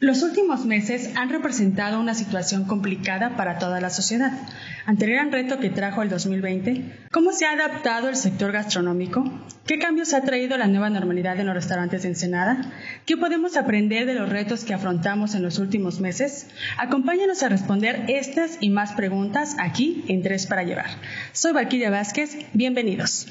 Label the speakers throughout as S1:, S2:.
S1: Los últimos meses han representado una situación complicada para toda la sociedad. Ante el gran reto que trajo el 2020, ¿cómo se ha adaptado el sector gastronómico? ¿Qué cambios ha traído la nueva normalidad en los restaurantes de Ensenada? ¿Qué podemos aprender de los retos que afrontamos en los últimos meses? Acompáñanos a responder estas y más preguntas aquí en Tres para Llevar. Soy Valquiria Vázquez, bienvenidos.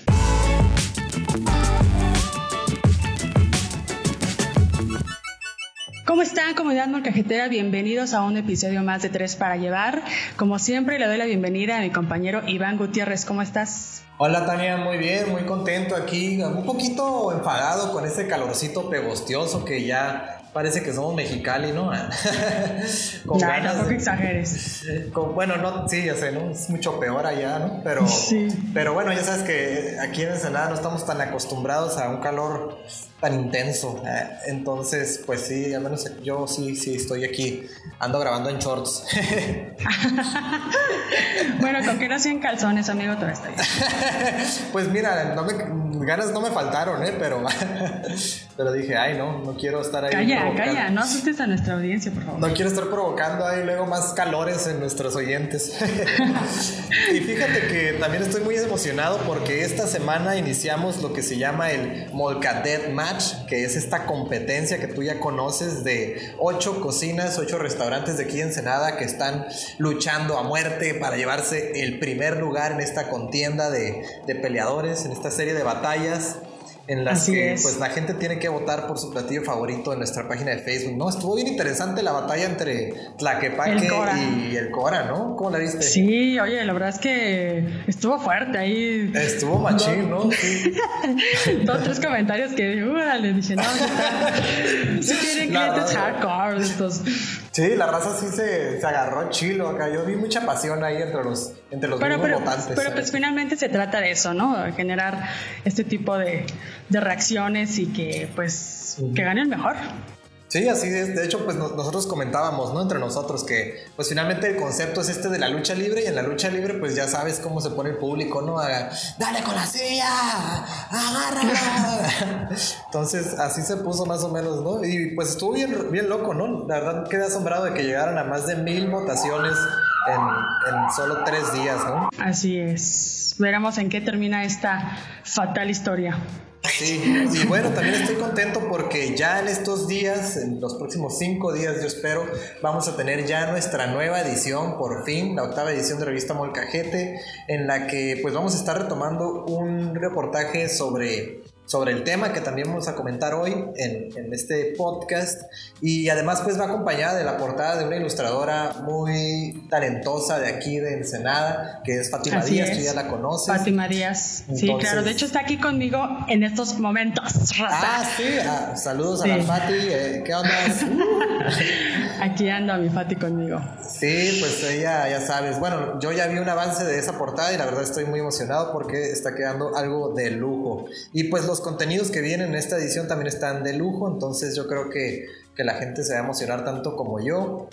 S1: ¿Cómo están, comunidad molcajetera? Bienvenidos a un episodio más de Tres para Llevar. Como siempre, le doy la bienvenida a mi compañero Iván Gutiérrez. ¿Cómo estás?
S2: Hola Tania, muy bien, muy contento aquí, un poquito enfadado con ese calorcito pegostioso que ya parece que somos mexicali, ¿no?
S1: con no, tampoco exageres.
S2: bueno, no, sí, ya sé, ¿no? Es mucho peor allá, ¿no? Pero, pero bueno, ya sabes que aquí en Ensenada no estamos tan acostumbrados a un calor tan intenso. ¿eh? Entonces, pues sí, al menos yo sí, sí estoy aquí. Ando grabando en shorts.
S1: bueno, con que no sean calzones, amigo, todo está bien.
S2: pues mira, ganas no me faltaron, ¿eh? Pero, pero dije, ay, no, no quiero estar ahí.
S1: Calla, calla, no asustes a nuestra audiencia, por favor.
S2: No quiero estar provocando ahí luego más calores en nuestros oyentes. y fíjate que también estoy muy emocionado porque esta semana iniciamos lo que se llama el Molcadet Match que es esta competencia que tú ya conoces de ocho cocinas, ocho restaurantes de aquí en Ensenada que están luchando a muerte para llevarse el primer lugar en esta contienda de, de peleadores, en esta serie de batallas en las que pues la gente tiene que votar por su platillo favorito en nuestra página de Facebook, ¿no? Estuvo bien interesante la batalla entre Tlaquepaque y el Cora, ¿no? ¿Cómo la viste?
S1: Sí, oye, la verdad es que estuvo fuerte ahí.
S2: Estuvo machín, ¿no? Sí.
S1: Dos, tres comentarios que, le dije, no, sí tienen clientes hardcore estos.
S2: Sí, la raza sí se, se, agarró chilo acá. Yo vi mucha pasión ahí entre los, entre los
S1: pero,
S2: pero, votantes.
S1: Pero pues finalmente se trata de eso, ¿no? generar este tipo de, de reacciones y que pues que gane el mejor.
S2: Sí, así es. De hecho, pues nosotros comentábamos, ¿no? Entre nosotros que, pues finalmente el concepto es este de la lucha libre y en la lucha libre, pues ya sabes cómo se pone el público, ¿no? Dale con la silla, agárrala. Entonces, así se puso más o menos, ¿no? Y pues estuvo bien, bien loco, ¿no? La verdad quedé asombrado de que llegaran a más de mil votaciones en, en solo tres días, ¿no?
S1: Así es. Veremos en qué termina esta fatal historia.
S2: Sí, y bueno, también estoy contento porque ya en estos días, en los próximos cinco días, yo espero, vamos a tener ya nuestra nueva edición, por fin, la octava edición de revista Molcajete, en la que pues vamos a estar retomando un reportaje sobre sobre el tema que también vamos a comentar hoy en, en, este podcast y además pues va acompañada de la portada de una ilustradora muy talentosa de aquí de Ensenada que es Fátima Díaz, tú ya la conoces.
S1: Fátima Díaz, sí claro, de hecho está aquí conmigo en estos momentos.
S2: Ah, sí, ah, saludos a la Fati, eh, ¿qué onda?
S1: aquí anda mi Fati conmigo.
S2: Sí, pues ella ya sabes, bueno, yo ya vi un avance de esa portada y la verdad estoy muy emocionado porque está quedando algo de lujo y pues los contenidos que vienen en esta edición también están de lujo, entonces yo creo que, que la gente se va a emocionar tanto como yo.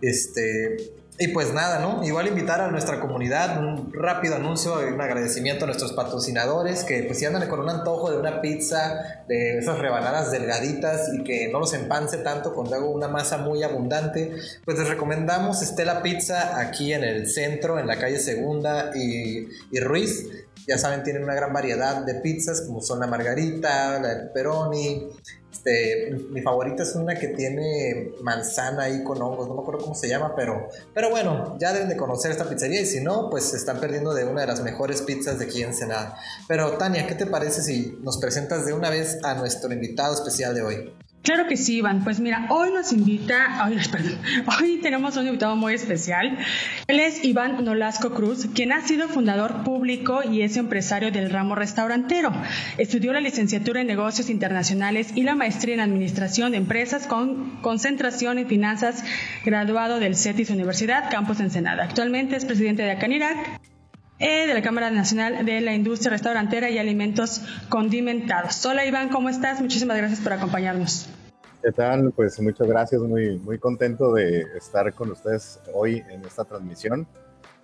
S2: Este, y pues nada, ¿no? Igual invitar a nuestra comunidad, un rápido anuncio, un agradecimiento a nuestros patrocinadores que pues si andan con un antojo de una pizza, de esas rebanadas delgaditas y que no los empance tanto cuando hago una masa muy abundante, pues les recomendamos Estela Pizza aquí en el centro, en la calle Segunda y, y Ruiz. Ya saben, tienen una gran variedad de pizzas como son la margarita, la pepperoni. Este, mi favorita es una que tiene manzana ahí con hongos, no me acuerdo cómo se llama, pero, pero bueno, ya deben de conocer esta pizzería y si no, pues se están perdiendo de una de las mejores pizzas de aquí en Senada. Pero Tania, ¿qué te parece si nos presentas de una vez a nuestro invitado especial de hoy?
S1: Claro que sí, Iván. Pues mira, hoy nos invita, hoy, perdón, hoy tenemos un invitado muy especial. Él es Iván Nolasco Cruz, quien ha sido fundador público y es empresario del ramo restaurantero. Estudió la licenciatura en negocios internacionales y la maestría en administración de empresas con concentración en finanzas, graduado del CETIS Universidad, Campus Ensenada. Actualmente es presidente de Acanirac eh, de la Cámara Nacional de la Industria Restaurantera y Alimentos Condimentados. Hola Iván, ¿cómo estás? Muchísimas gracias por acompañarnos.
S3: ¿Qué tal? Pues muchas gracias, muy, muy contento de estar con ustedes hoy en esta transmisión.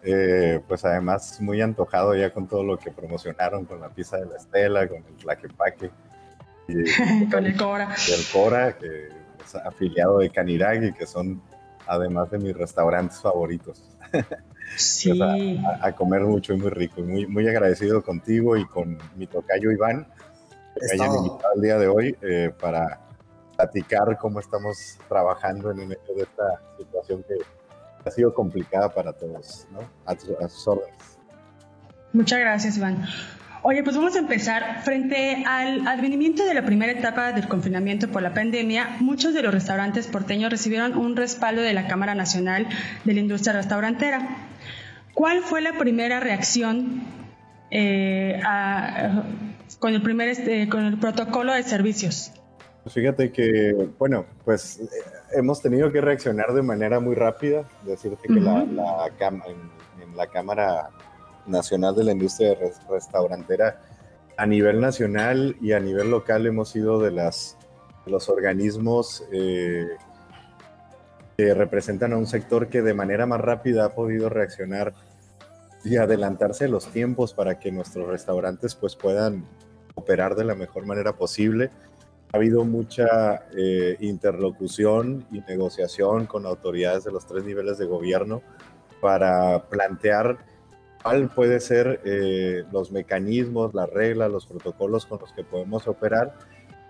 S3: Eh, pues además muy antojado ya con todo lo que promocionaron con la pizza de la Estela, con el Tlaquepaque.
S1: Y, con el Cora.
S3: El Cora, que es afiliado de Canirac y que son además de mis restaurantes favoritos.
S1: Sí.
S3: a, comer mucho y muy rico. Muy, muy agradecido contigo y con mi tocayo Iván, que me hayan invitado el día de hoy eh, para platicar cómo estamos trabajando en medio de esta situación que ha sido complicada para todos, ¿no? A, sus órdenes.
S1: Muchas gracias, Iván. Oye, pues vamos a empezar. Frente al advenimiento de la primera etapa del confinamiento por la pandemia, muchos de los restaurantes porteños recibieron un respaldo de la Cámara Nacional de la Industria Restaurantera. ¿Cuál fue la primera reacción eh, con, el primer, este, con el protocolo de servicios?
S3: Pues fíjate que, bueno, pues eh, hemos tenido que reaccionar de manera muy rápida. Decirte que la, en la Cámara nacional de la industria restaurantera a nivel nacional y a nivel local hemos sido de las los organismos eh, que representan a un sector que de manera más rápida ha podido reaccionar y adelantarse los tiempos para que nuestros restaurantes pues puedan operar de la mejor manera posible. Ha habido mucha eh, interlocución y negociación con autoridades de los tres niveles de gobierno para plantear cuál puede ser eh, los mecanismos, las reglas, los protocolos con los que podemos operar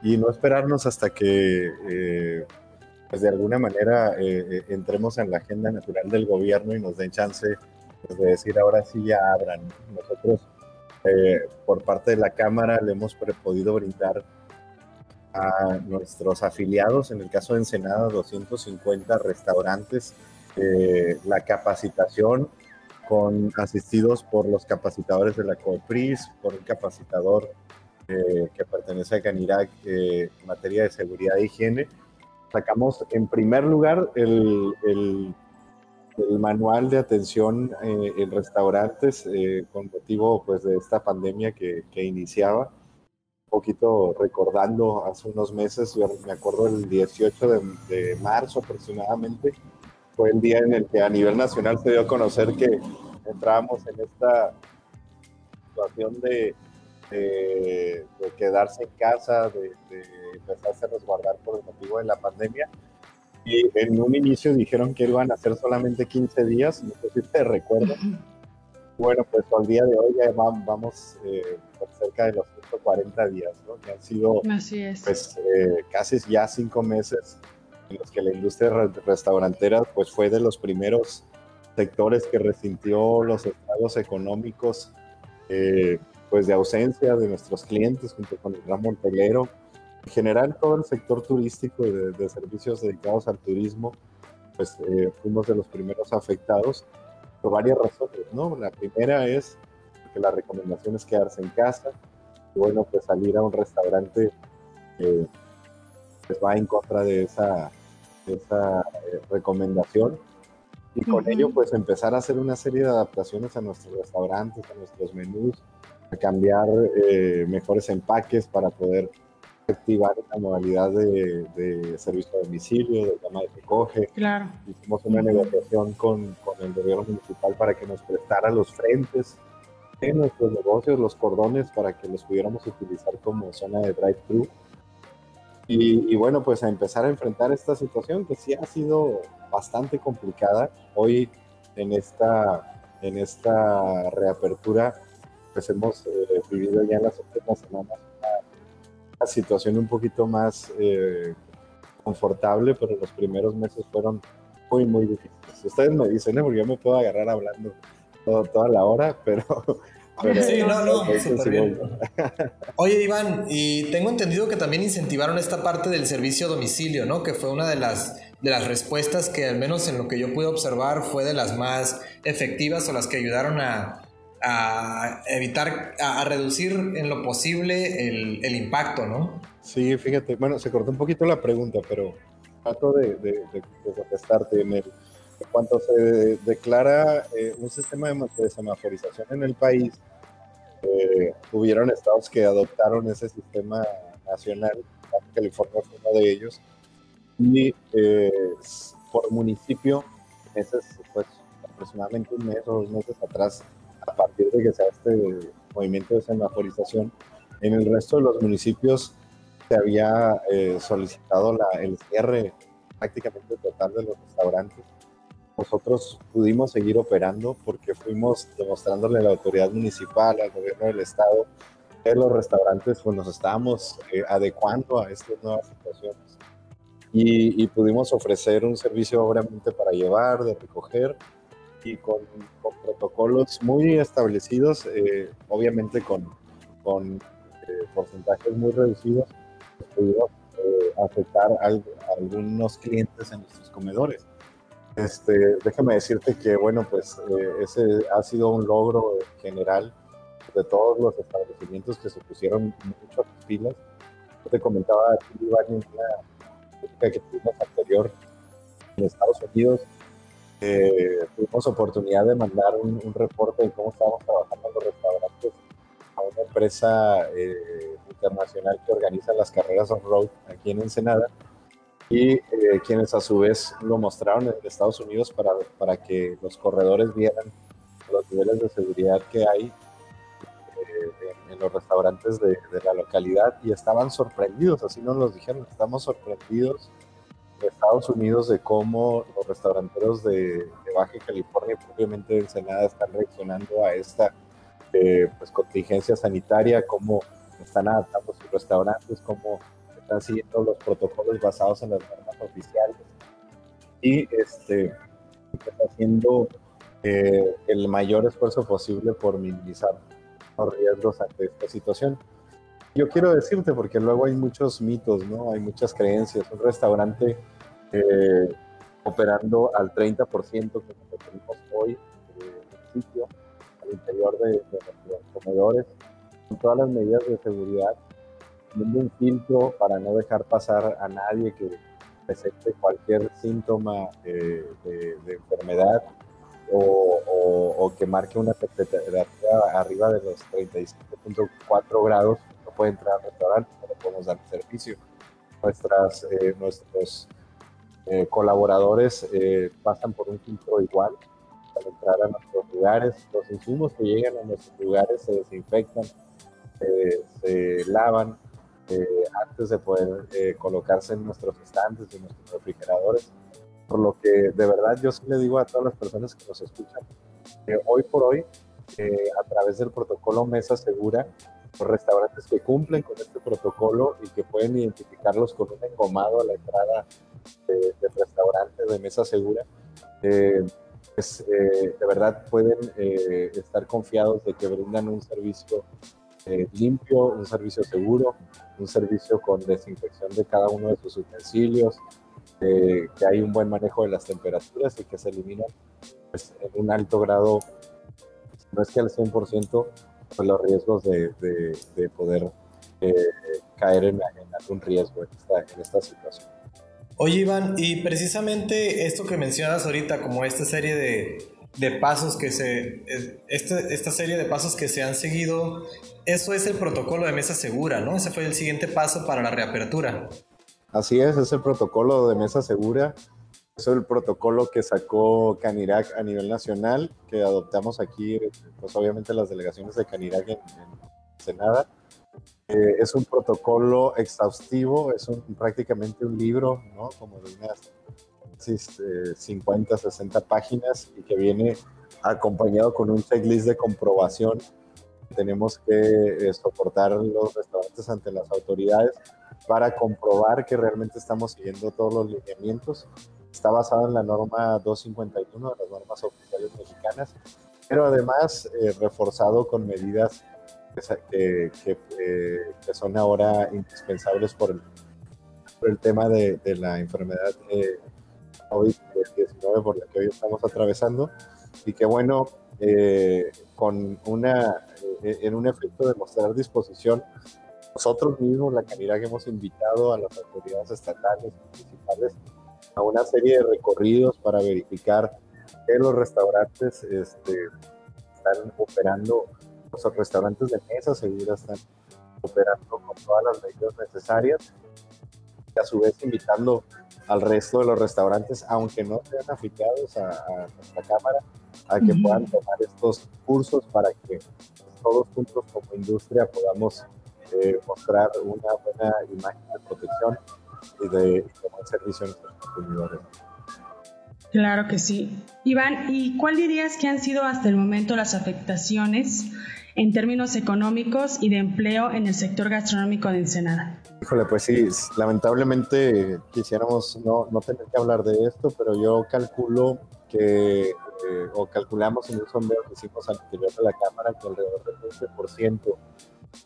S3: y no esperarnos hasta que eh, pues de alguna manera eh, entremos en la agenda natural del gobierno y nos den chance pues, de decir ahora sí ya abran. Nosotros por parte de la Cámara le hemos podido brindar a nuestros afiliados, en el caso de Ensenada, 250 restaurantes, la capacitación con asistidos por los capacitadores de la COEPRIS, por un capacitador eh, que pertenece a Canirac eh, en materia de seguridad e higiene. Sacamos en primer lugar el, el, manual de atención eh, en restaurantes con motivo pues, de esta pandemia que, que iniciaba. Poquito recordando hace unos meses, yo me acuerdo el 18 de, marzo aproximadamente, fue el día en el que a nivel nacional se dio a conocer que entrábamos en esta situación de, quedarse en casa, de, empezarse a resguardar por el motivo de la pandemia. Y en un inicio dijeron que iban a ser solamente 15 días, no sé si te recuerdo. Bueno, pues al día de hoy ya vamos eh, por cerca de los 140 días, ¿no? Que han sido pues, eh, casi ya cinco meses en los que la industria restaurantera pues fue de los primeros sectores que resintió los estados económicos eh, pues de ausencia de nuestros clientes junto con el ramo hotelero. En general todo el sector turístico y de, servicios dedicados al turismo pues eh, fuimos de los primeros afectados por varias razones, ¿no? La primera es que la recomendación es quedarse en casa y bueno pues salir a un restaurante eh, pues va en contra de esa esa eh, recomendación y con ello pues empezar a hacer una serie de adaptaciones a nuestros restaurantes, a nuestros menús, a cambiar eh, mejores empaques para poder activar la modalidad de, servicio a domicilio, de llama de recoge.
S1: Claro.
S3: Hicimos una negociación con, con, el gobierno municipal para que nos prestara los frentes en nuestros negocios, los cordones, para que los pudiéramos utilizar como zona de drive-thru y, bueno, pues a empezar a enfrentar esta situación que sí ha sido bastante complicada. Hoy en esta, en esta reapertura, pues hemos eh, vivido ya en las últimas semanas una, situación un poquito más eh, confortable, pero los primeros meses fueron muy, muy difíciles. Ustedes me dicen, ¿eh? porque yo me puedo agarrar hablando toda la hora, pero
S2: sí, no, no, Oye, Iván, y tengo entendido que también incentivaron esta parte del servicio a domicilio, ¿no? Que fue una de las, de las respuestas que, al menos en lo que yo pude observar, fue de las más efectivas o las que ayudaron a, evitar, a, reducir en lo posible el, impacto, ¿no?
S3: Sí, fíjate, bueno, se cortó un poquito la pregunta, pero trato de, de, contestarte en el en cuanto se declara eh, un sistema de, semaforización en el país, eh, hubieron estados que adoptaron ese sistema nacional, California fue uno de ellos, y eh, por municipio, meses, pues aproximadamente un mes o dos meses atrás, a partir de que se este movimiento de semaforización, en el resto de los municipios se había eh, solicitado la, el cierre prácticamente total de los restaurantes. Nosotros pudimos seguir operando porque fuimos demostrándole a la autoridad municipal, al gobierno del estado, que los restaurantes pues, nos estábamos eh, adecuando a estas nuevas situaciones. Y, y, pudimos ofrecer un servicio obviamente para llevar, de recoger y con, con protocolos muy establecidos, eh, obviamente con, con eh, porcentajes muy reducidos, pudimos eh, afectar a, algunos clientes en nuestros comedores. Este, déjame decirte que, bueno, pues ese ha sido un logro general de todos los establecimientos que se pusieron mucho a pilas. Yo te comentaba aquí, Iván, en una que tuvimos anterior en Estados Unidos, eh, tuvimos oportunidad de mandar un, reporte de cómo estábamos trabajando en los restaurantes a una empresa eh, internacional que organiza las carreras on-road aquí en Ensenada. Y eh, quienes a su vez lo mostraron en Estados Unidos para, para que los corredores vieran los niveles de seguridad que hay eh, en, en, los restaurantes de, de, la localidad. Y estaban sorprendidos, así nos los dijeron, estamos sorprendidos Estados Unidos de cómo los restauranteros de, Baja California, propiamente de Ensenada, están reaccionando a esta eh, pues, contingencia sanitaria, cómo están adaptando sus restaurantes, cómo están siguiendo los protocolos basados en las normas oficiales y este, haciendo eh, el mayor esfuerzo posible por minimizar los riesgos ante esta situación. Yo quiero decirte, porque luego hay muchos mitos, ¿no? Hay muchas creencias. Un restaurante eh, operando al 30% que tenemos hoy eh, el sitio, al interior de, nuestros comedores, con todas las medidas de seguridad, teniendo un filtro para no dejar pasar a nadie que presente cualquier síntoma de, de enfermedad o, que marque una temperatura arriba de los 35.4 grados, puede entrar al restaurante, no le podemos dar servicio. Nuestras, eh, nuestros eh, colaboradores eh, pasan por un filtro igual para entrar a nuestros lugares. Los insumos que llegan a nuestros lugares se desinfectan, eh, se lavan antes de poder colocarse en nuestros estantes, en nuestros refrigeradores. Por lo que de verdad yo sí le digo a todas las personas que nos escuchan que hoy por hoy, a través del protocolo Mesa Segura, los restaurantes que cumplen con este protocolo y que pueden identificarlos con un engomado a la entrada de, de restaurantes de mesa segura, eh, pues, eh, de verdad pueden eh, estar confiados de que brindan un servicio eh, limpio, un servicio seguro, un servicio con desinfección de cada uno de sus utensilios, que hay un buen manejo de las temperaturas y que se eliminan pues, en un alto grado, no es que al 100%, pues, los riesgos de, de, de poder caer en, en, algún riesgo en esta, en esta situación.
S2: Oye, Iván, y precisamente esto que mencionas ahorita, como esta serie de, de pasos que se. Este, esta serie de pasos que se han seguido, eso es el protocolo de mesa segura, ¿no? Ese fue el siguiente paso para la reapertura.
S3: Así es, es el protocolo de mesa segura. Es el protocolo que sacó Canirac a nivel nacional, que adoptamos aquí, pues obviamente las delegaciones de Canirac en, en Senada eh, es un protocolo exhaustivo, es un, prácticamente un libro, ¿no? Como de unas 50, 60 eh, páginas y que viene acompañado con un checklist de comprobación. Tenemos que eh, soportar los restaurantes ante las autoridades para comprobar que realmente estamos siguiendo todos los lineamientos. Está basado en la norma 251 de las normas oficiales mexicanas, pero además eh, reforzado con medidas que, que, eh, que, son ahora indispensables por el, por el tema de, de, la enfermedad eh, COVID-19 por la que hoy estamos atravesando. Y que bueno, eh, con una, eh, en un efecto de mostrar disposición, nosotros mismos, la calidad que hemos invitado a las autoridades estatales y municipales a una serie de recorridos para verificar que los restaurantes este, están operando los restaurantes de mesa segura están operando con todas las medidas necesarias y a su vez invitando al resto de los restaurantes, aunque no sean afiliados a, a nuestra cámara, a que uh -huh. puedan tomar estos cursos para que todos juntos como industria podamos eh, mostrar una buena imagen de protección y de, de buen servicio consumidores.
S1: Claro que sí. Iván, ¿y cuál dirías que han sido hasta el momento las afectaciones en términos económicos y de empleo en el sector gastronómico de Ensenada?
S3: Híjole, pues sí, lamentablemente quisiéramos no, no tener que hablar de esto, pero yo calculo que, eh, o calculamos en un sondeo que hicimos al interior de la Cámara, que alrededor del 20%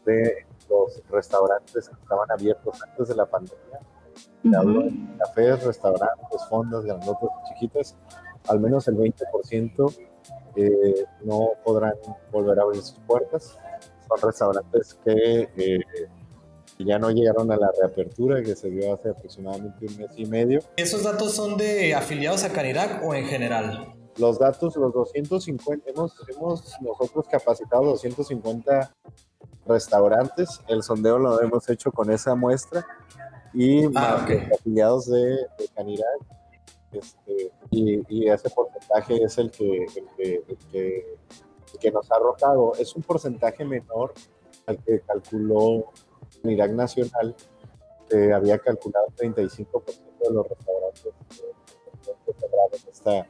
S3: de los restaurantes que estaban abiertos antes de la pandemia cafés, restaurantes, fondas, grandotas y chiquitas, al menos el 20% eh, no podrán volver a abrir sus puertas. Son restaurantes que eh, ya no llegaron a la reapertura que se dio hace aproximadamente un mes y medio.
S2: ¿Esos datos son de afiliados a Canirac o en general?
S3: Los datos, los 250, hemos, hemos nosotros capacitado 250 restaurantes. El sondeo lo hemos hecho con esa muestra y ah, afiliados de, de Canirac. Este, y, ese porcentaje es el que, el que, que, nos ha arrojado. Es un porcentaje menor al que calculó Canirac Nacional, que había calculado 35% de los restaurantes en esta,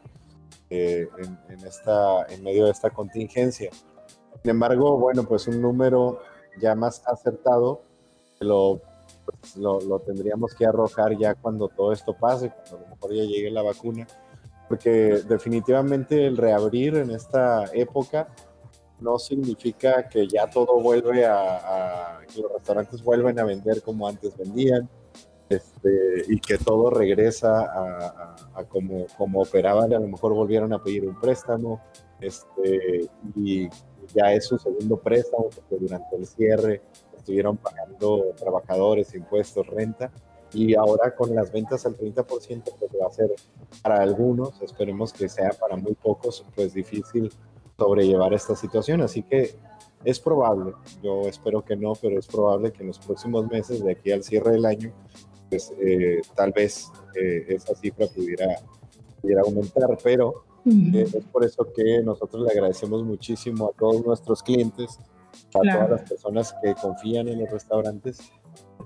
S3: eh, en, esta, en medio de esta contingencia. Sin embargo, bueno, pues un número ya más acertado lo pues lo, lo, tendríamos que arrojar ya cuando todo esto pase, cuando a lo mejor ya llegue la vacuna, porque definitivamente el reabrir en esta época no significa que ya todo vuelve a, que los restaurantes vuelven a vender como antes vendían, este, y que todo regresa a, a, como, como operaban, a lo mejor volvieron a pedir un préstamo, este, y ya es su segundo préstamo, porque durante el cierre estuvieron pagando trabajadores, impuestos, renta, y ahora con las ventas al 30%, pues va a ser para algunos, esperemos que sea para muy pocos, pues difícil sobrellevar esta situación. Así que es probable, yo espero que no, pero es probable que en los próximos meses, de aquí al cierre del año, pues eh, tal vez eh, esa cifra pudiera, pudiera aumentar, pero eh, es por eso que nosotros le agradecemos muchísimo a todos nuestros clientes a todas las personas que confían en los restaurantes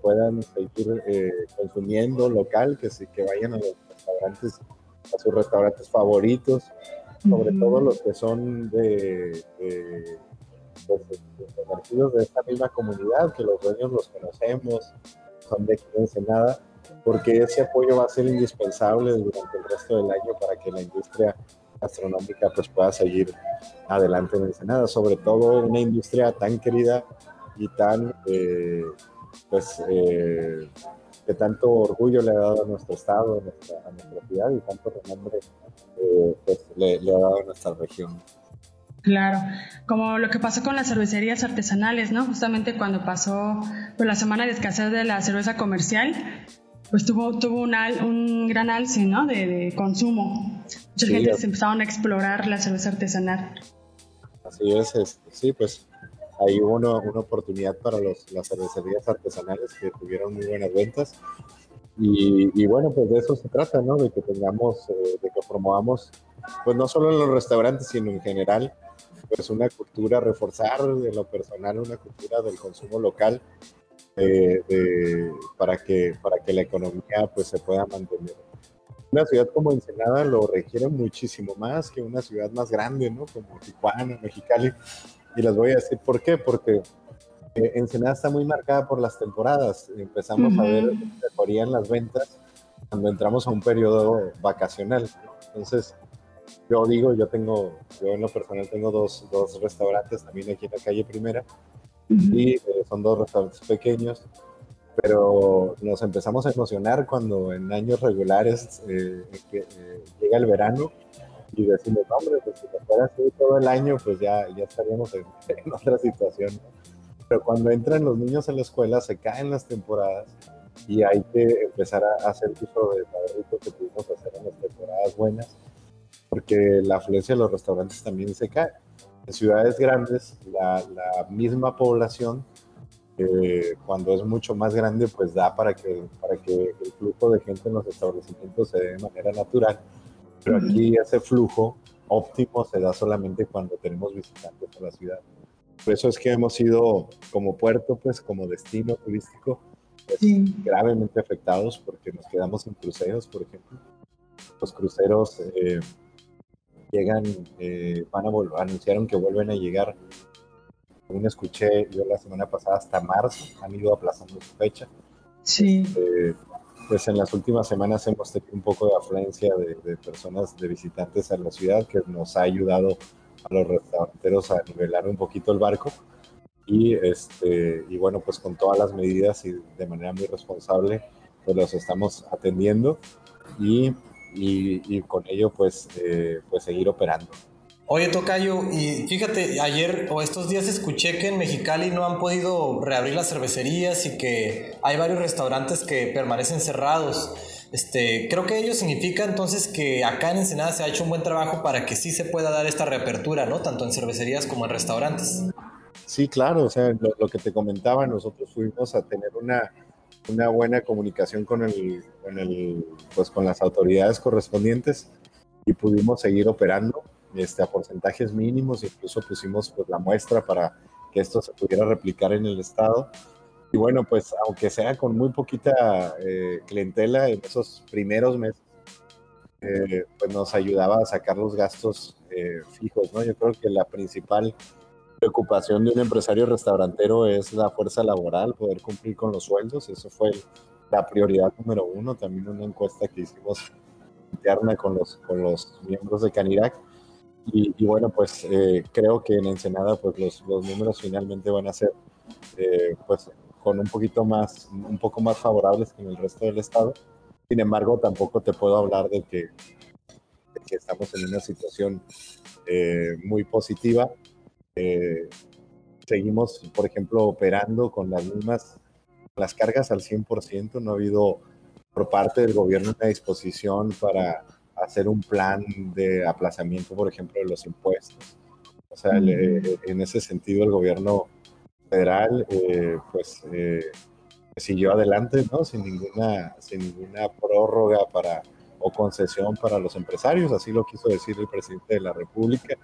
S3: puedan seguir eh, consumiendo local, que, que vayan a los restaurantes, a sus restaurantes favoritos, sobre todo los que son de, de, pues, de, esta misma comunidad, que los dueños los conocemos, son de Ensenada, porque ese apoyo va a ser indispensable durante el resto del año para que la industria gastronómica pues pueda seguir adelante en Ensenada, sobre todo una industria tan querida y tan, eh, pues, eh, que tanto orgullo le ha dado a nuestro estado, a nuestra, a ciudad y tanto renombre eh, pues, le, ha dado a nuestra región.
S1: Claro, como lo que pasó con las cervecerías artesanales, ¿no? Justamente cuando pasó pues, la semana de escasez de la cerveza comercial, pues tuvo, tuvo un, un gran alce, ¿no? De consumo. Mucha gente se empezaron a explorar la cerveza artesanal.
S3: Así es, sí, pues ahí hubo una, una oportunidad para los, las cervecerías artesanales que tuvieron muy buenas ventas. Y, y, bueno, pues de eso se trata, ¿no? De que tengamos, eh, de que promovamos, pues no solo en los restaurantes, sino en general, pues una cultura, reforzar de lo personal una cultura del consumo local de, para, que, para que la economía pues, se pueda mantener. Una ciudad como Ensenada lo requiere muchísimo más que una ciudad más grande, ¿no? Como Tijuana, Mexicali. Y les voy a decir por qué, porque eh, Ensenada está muy marcada por las temporadas. Empezamos a ver mejoría en las ventas cuando entramos a un periodo vacacional. Entonces, yo digo, yo tengo, yo en lo personal tengo dos, dos restaurantes también aquí en la calle Primera y eh, son dos restaurantes pequeños, pero nos empezamos a emocionar cuando en años regulares eh, eh, llega el verano y decimos, hombre, pues si fuera así todo el año, pues ya, ya estaríamos en, otra situación. Pero cuando entran los niños a la escuela, se caen las temporadas y hay que empezar a hacer uso del padrito que pudimos hacer en las temporadas buenas, porque la afluencia de los restaurantes también se cae en ciudades grandes, la, misma población, eh, cuando es mucho más grande, pues da para que, para que el flujo de gente en los establecimientos se dé de manera natural. Pero aquí ese flujo óptimo se da solamente cuando tenemos visitantes a la ciudad. Por eso es que hemos sido como puerto, pues como destino turístico, pues, gravemente afectados porque nos quedamos en cruceros, por ejemplo. Los cruceros eh, llegan, eh, van a volver, anunciaron que vuelven a llegar, según escuché yo la semana pasada, hasta marzo, han ido aplazando su fecha.
S1: Sí.
S3: Este, pues en las últimas semanas hemos tenido un poco de afluencia de, personas, de visitantes a la ciudad, que nos ha ayudado a los restauranteros a nivelar un poquito el barco. Y, este, y bueno, pues con todas las medidas y de manera muy responsable, pues los estamos atendiendo y, y, con ello pues, eh, pues seguir operando.
S2: Oye, Tocayo, y fíjate, ayer o estos días escuché que en Mexicali no han podido reabrir las cervecerías y que hay varios restaurantes que permanecen cerrados. Este, creo que ello significa entonces que acá en Ensenada se ha hecho un buen trabajo para que sí se pueda dar esta reapertura, ¿no? Tanto en cervecerías como en restaurantes.
S3: Sí, claro, o sea, lo, que te comentaba, nosotros fuimos a tener una, una buena comunicación con el, con el, pues con las autoridades correspondientes y pudimos seguir operando este, a porcentajes mínimos, incluso pusimos pues, la muestra para que esto se pudiera replicar en el estado. Y bueno, pues aunque sea con muy poquita eh, clientela en esos primeros meses, eh, pues nos ayudaba a sacar los gastos eh, fijos, ¿no? Yo creo que la principal preocupación de un empresario restaurantero es la fuerza laboral, poder cumplir con los sueldos, eso fue la prioridad número uno, también una encuesta que hicimos interna con los, con los miembros de Canirac y, bueno, pues eh, creo que en Ensenada pues los, los, números finalmente van a ser eh, pues con un poquito más, un poco más favorables que en el resto del estado. Sin embargo, tampoco te puedo hablar de que, estamos en una situación eh, muy positiva. seguimos, por ejemplo, operando con las mismas, las cargas al 100%. No ha habido por parte del gobierno una disposición para hacer un plan de aplazamiento, por ejemplo, de los impuestos. O sea, eh, en ese sentido el gobierno federal eh, pues eh, siguió adelante, ¿no? Sin ninguna, sin ninguna prórroga para, o concesión para los empresarios, así lo quiso decir el presidente de la República.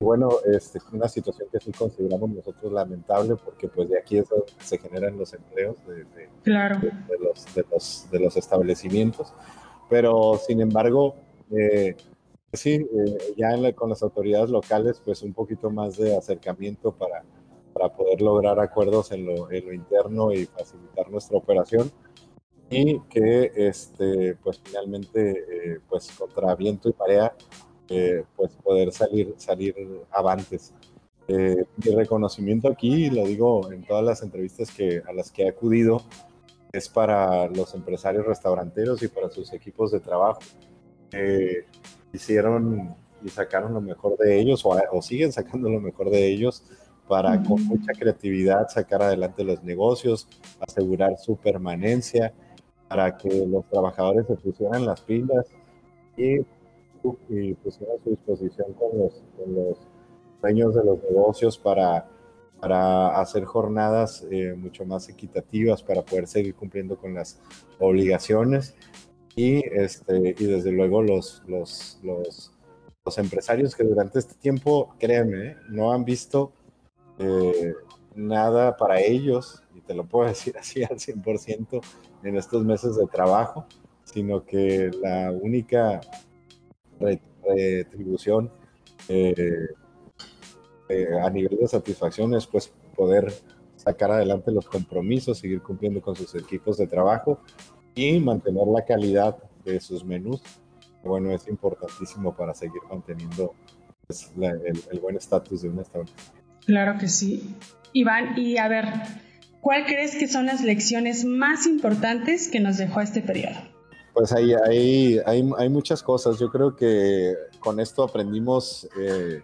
S3: Bueno, este, es una situación que sí consideramos nosotros lamentable porque pues de aquí es donde se generan los empleos de,
S1: claro.
S3: de, los, de, los, de los establecimientos pero sin embargo, eh, sí, eh, ya con las autoridades locales, pues un poquito más de acercamiento para, para poder lograr acuerdos en lo, en lo interno y facilitar nuestra operación y que este, pues finalmente, eh, pues contra viento y marea, pues poder salir, salir avantes. mi reconocimiento aquí, lo digo en todas las entrevistas que, a las que he acudido, es para los empresarios restauranteros y para sus equipos de trabajo. hicieron y sacaron lo mejor de ellos o, siguen sacando lo mejor de ellos para con mucha creatividad sacar adelante los negocios, asegurar su permanencia, para que los trabajadores se pusieran las pilas y, y pusieran a su disposición con los, con los dueños de los negocios para para hacer jornadas eh, mucho más equitativas, para poder seguir cumpliendo con las obligaciones. Y, este, y desde luego los, los, los, los empresarios que durante este tiempo, créanme, no han visto eh, nada para ellos, y te lo puedo decir así al 100% en estos meses de trabajo, sino que la única retribución eh, eh, a nivel de satisfacción es pues poder sacar adelante los compromisos, seguir cumpliendo con sus equipos de trabajo y mantener la calidad de sus menús. Bueno, es importantísimo para seguir manteniendo pues, el, buen estatus de un establecimiento.
S1: Claro que sí. Iván, y a ver, ¿cuál crees que son las lecciones más importantes que nos dejó este periodo?
S3: Pues hay, hay, hay, hay muchas cosas. Yo creo que con esto aprendimos eh,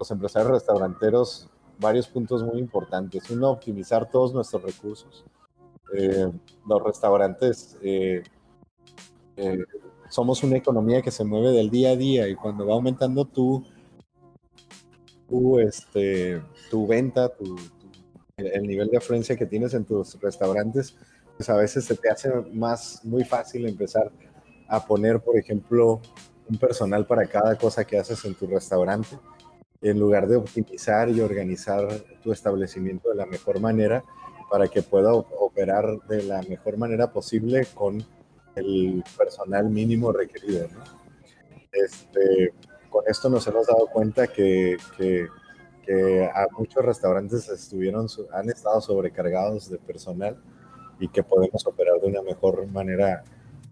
S3: los empresarios restauranteros varios puntos muy importantes. Uno, optimizar todos nuestros recursos. Eh, los restaurantes eh, eh, somos una economía que se mueve del día a día y cuando va aumentando tu, tu, este, tu venta, el nivel de afluencia que tienes en tus restaurantes, pues a veces se te hace más muy fácil empezar a poner, por ejemplo, un personal para cada cosa que haces en tu restaurante en lugar de optimizar y organizar tu establecimiento de la mejor manera para que pueda operar de la mejor manera posible con el personal mínimo requerido. Este, con esto nos hemos dado cuenta que, que, a muchos restaurantes estuvieron, han estado sobrecargados de personal y que podemos operar de una mejor manera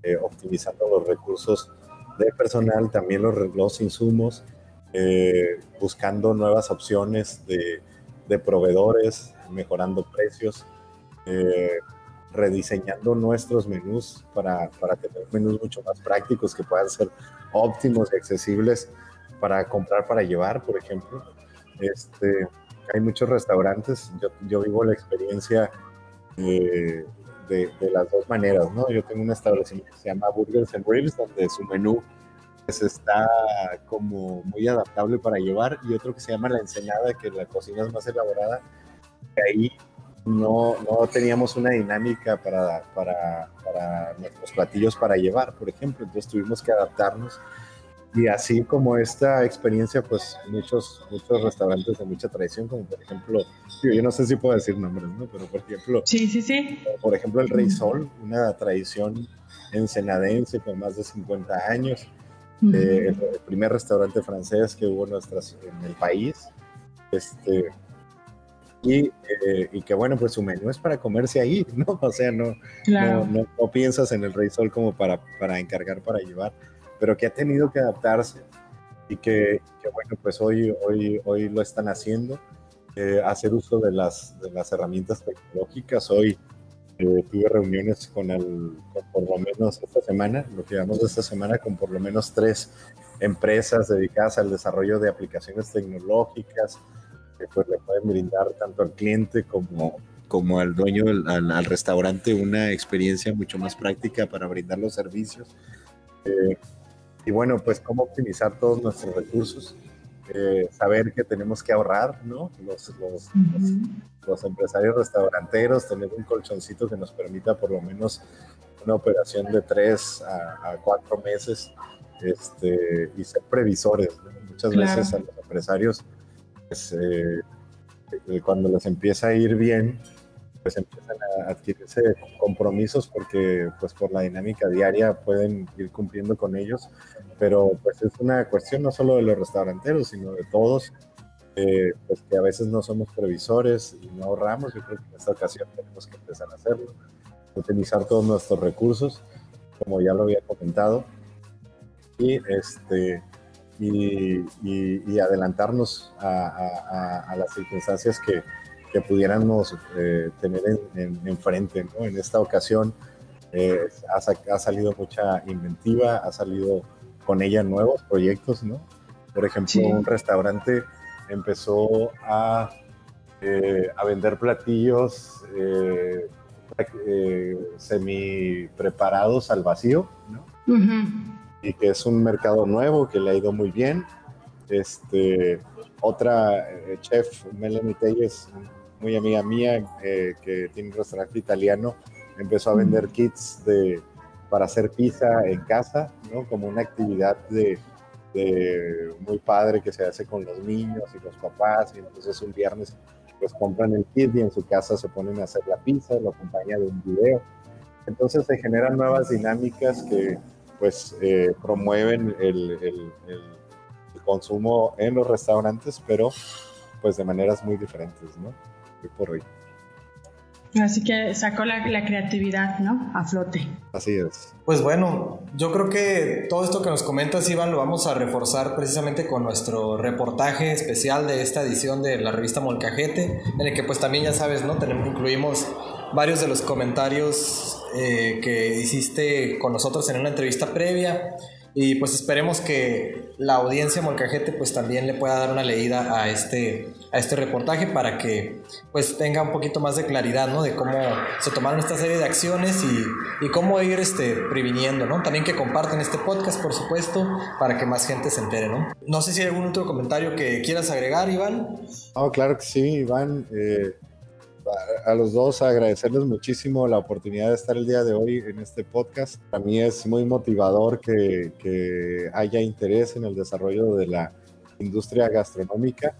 S3: eh, optimizando los recursos de personal, también los, los insumos, eh, buscando nuevas opciones de, de, proveedores, mejorando precios, eh, rediseñando nuestros menús para, para, tener menús mucho más prácticos que puedan ser óptimos y accesibles para comprar para llevar, por ejemplo. Este, hay muchos restaurantes, yo, yo vivo la experiencia de, de, las dos maneras, ¿no? Yo tengo un establecimiento que se llama Burgers and Ribs, donde su menú pues, está como muy adaptable para llevar, y otro que se llama La Ensenada, que la cocina es más elaborada, que ahí no, no teníamos una dinámica para, para, para nuestros platillos para llevar, por ejemplo, entonces tuvimos que adaptarnos y así como esta experiencia, pues muchos, muchos restaurantes de mucha tradición, como por ejemplo, yo no sé si puedo decir nombres, ¿no? Pero por ejemplo,
S1: sí, sí, sí.
S3: Por ejemplo, el Rey Sol, una tradición ensenadense con más de 50 años, eh, el, primer restaurante francés que hubo nuestras, en el país, este, y, eh, y, que bueno, pues su menú es para comerse ahí, ¿no? O sea, no, no, no, no, piensas en el Rey Sol como para, para encargar, para llevar pero que ha tenido que adaptarse y que, bueno, pues hoy, hoy, hoy lo están haciendo, eh, hacer uso de las, de las herramientas tecnológicas. Hoy eh, tuve reuniones con, el, por lo menos esta semana, lo que llamamos de esta semana, con por lo menos tres empresas dedicadas al desarrollo de aplicaciones tecnológicas que pues le pueden brindar tanto al cliente como, como al dueño, al, al restaurante, una experiencia mucho más práctica para brindar los servicios. Eh, y bueno, pues cómo optimizar todos nuestros recursos, eh, saber que tenemos que ahorrar, ¿no? Los, los, los, empresarios restauranteros, tener un colchoncito que nos permita por lo menos una operación de tres a, cuatro meses este, y ser previsores. Muchas veces a los empresarios, pues, eh, eh, cuando les empieza a ir bien, pues empiezan a adquirirse compromisos porque pues por la dinámica diaria pueden ir cumpliendo con ellos, pero pues es una cuestión no solo de los restauranteros, sino de todos, eh, pues que a veces no somos previsores y no ahorramos, yo creo que en esta ocasión tenemos que empezar a hacerlo, utilizar todos nuestros recursos, como ya lo había comentado, y este y, y, adelantarnos a, a las circunstancias que, que pudiéramos eh, tener enfrente. En, en esta ocasión eh, ha, ha, salido mucha inventiva, ha salido con ella nuevos proyectos, ¿no? Por ejemplo, un restaurante empezó a, eh, a vender platillos semi preparados al vacío, ¿no? Y que es un mercado nuevo que le ha ido muy bien. Este, otra chef, Melanie Telles, muy amiga mía eh, que tiene un restaurante italiano, empezó a vender kits de, para hacer pizza en casa, ¿no? Como una actividad de, de, muy padre que se hace con los niños y los papás, y entonces un viernes pues compran el kit y en su casa se ponen a hacer la pizza, lo acompaña de un video. Entonces se generan nuevas dinámicas que pues eh, promueven el, el, el, consumo en los restaurantes, pero pues de maneras muy diferentes, ¿no? Por hoy.
S1: Así que sacó la, creatividad, ¿no? A flote.
S3: Así es.
S2: Pues bueno, yo creo que todo esto que nos comentas, Iván, lo vamos a reforzar precisamente con nuestro reportaje especial de esta edición de la revista Molcajete, en el que pues también ya sabes, ¿no? Tenemos, incluimos varios de los comentarios eh, que hiciste con nosotros en una entrevista previa y pues esperemos que la audiencia Molcajete pues también le pueda dar una leída a este, a este reportaje para que pues tenga un poquito más de claridad, ¿no? De cómo se tomaron esta serie de acciones y, y cómo ir este, previniendo, ¿no? También que compartan este podcast, por supuesto, para que más gente se entere, ¿no? No sé si hay algún otro comentario que quieras agregar, Iván.
S3: Oh, claro que sí, Iván. Eh, a los dos agradecerles muchísimo la oportunidad de estar el día de hoy en este podcast. Para mí es muy motivador que, que haya interés en el desarrollo de la industria gastronómica,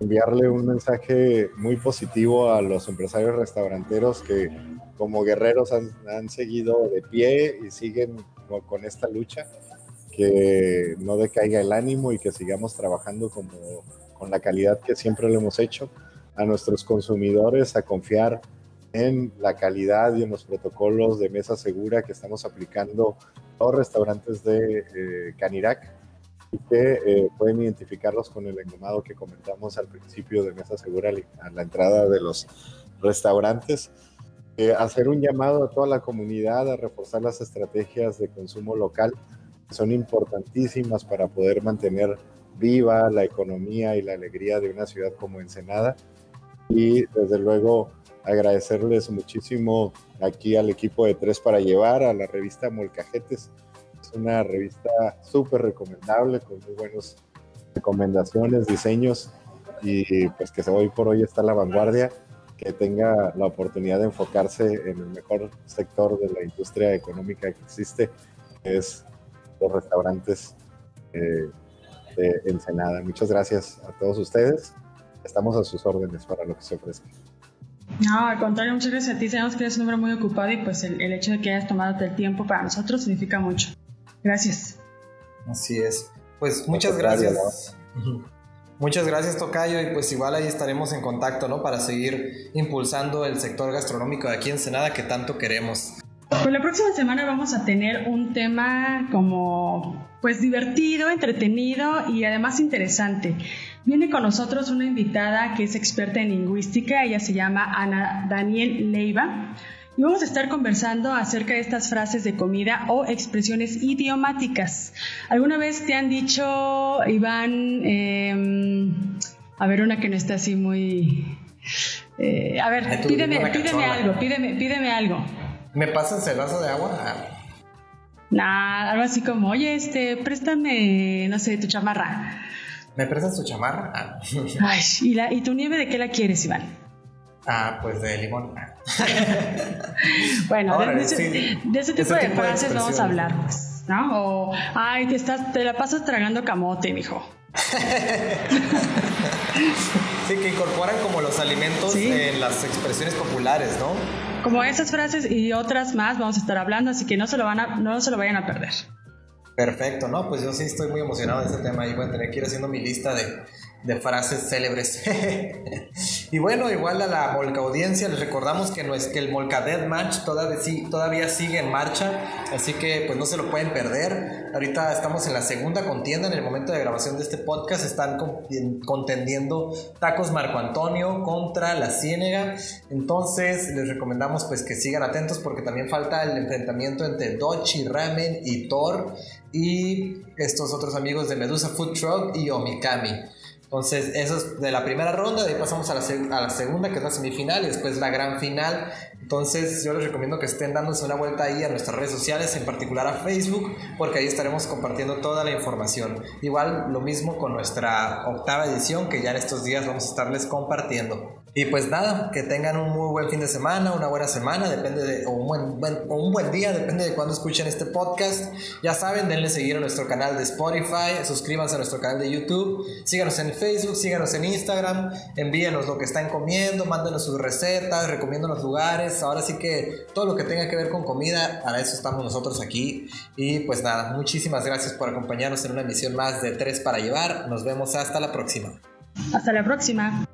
S3: enviarle un mensaje muy positivo a los empresarios restauranteros que como guerreros han, seguido de pie y siguen con esta lucha, que no decaiga el ánimo y que sigamos trabajando como, con la calidad que siempre lo hemos hecho, a nuestros consumidores a confiar en la calidad y en los protocolos de mesa segura que estamos aplicando los restaurantes de eh, Canirac y que eh, pueden identificarlos con el engomado que comentamos al principio de mesa segura a la entrada de los restaurantes. Eh, hacer un llamado a toda la comunidad a reforzar las estrategias de consumo local, que son importantísimas para poder mantener viva la economía y la alegría de una ciudad como Ensenada. Y desde luego agradecerles muchísimo aquí al equipo de Tres para Llevar, a la revista Molcajetes. Es una revista súper recomendable, con muy buenas recomendaciones, diseños y pues que hoy por hoy está a la vanguardia, que tenga la oportunidad de enfocarse en el mejor sector de la industria económica que existe, que es los restaurantes eh, de Ensenada. Muchas gracias a todos ustedes. Estamos a sus órdenes para lo que se ofrezca.
S1: No, al contrario, muchas gracias a ti. Sabemos que eres un hombre muy ocupado y pues el, hecho de que hayas tomado el tiempo para nosotros significa mucho. Gracias.
S2: Así es. Pues muchas gracias. Muchas gracias, Tocayo, y pues igual ahí estaremos en contacto, ¿no? Para seguir impulsando el sector gastronómico de aquí en Senada que tanto queremos.
S1: Pues la próxima semana vamos a tener un tema como pues divertido, entretenido y además interesante. Viene con nosotros una invitada que es experta en lingüística, ella se llama Ana Daniel Leiva. Y vamos a estar conversando acerca de estas frases de comida o expresiones idiomáticas. ¿Alguna vez te han dicho, Iván, em, a ver, una que no está así muy... Eh, a ver, pídeme, pídeme algo, pídeme, pídeme algo.
S2: ¿Me pasas el vaso de agua?
S1: Nah, algo así como, oye, este, préstame, no sé, tu chamarra.
S2: ¿Me prestas tu chamarra? Ah.
S1: Ay, ¿y, la, ¿y tu nieve de qué la quieres, Iván?
S2: Ah, pues de limón.
S1: bueno, de, ese, tipo de frases vamos a hablar, pues, ¿no? O, ay, te, estás, te la pasas tragando camote, mijo.
S2: sí, que incorporan como los alimentos en las expresiones populares, ¿no?
S1: Como esas frases y otras más vamos a estar hablando, así que no se lo, van a, no se lo vayan a perder.
S2: Perfecto, ¿no? Pues yo sí estoy muy emocionado de este tema y voy a tener que ir haciendo mi lista de, de frases célebres. y bueno, igual a la Molca audiencia, les recordamos que, no es, que el Molca Dead Match todavía, todavía sigue en marcha, así que pues no se lo pueden perder. Ahorita estamos en la segunda contienda, en el momento de grabación de este podcast están contendiendo Tacos Marco Antonio contra la Ciénega. Entonces les recomendamos pues que sigan atentos porque también falta el enfrentamiento entre Dochi Ramen y Thor y estos otros amigos de Medusa Food Truck y Omikami. Entonces, eso es de la primera ronda, de ahí pasamos a la, segunda, que es la semifinal, y después la gran final. Entonces, yo les recomiendo que estén dándose una vuelta ahí a nuestras redes sociales, en particular a Facebook, porque ahí estaremos compartiendo toda la información. Igual, lo mismo con nuestra octava edición, que ya en estos días vamos a estarles compartiendo. Y pues nada, que tengan un muy buen fin de semana, una buena semana, depende de, o un buen, o un buen día, depende de cuándo escuchen este podcast. Ya saben, denle seguir a nuestro canal de Spotify, suscríbanse a nuestro canal de YouTube, síganos en Facebook, síganos en Instagram, envíenos lo que están comiendo, mándenos sus recetas, recomiéndonos lugares. Ahora sí que todo lo que tenga que ver con comida, para eso estamos nosotros aquí. Y pues nada, muchísimas gracias por acompañarnos en una emisión más de Tres para Llevar. Nos vemos hasta la próxima.
S1: Hasta la próxima.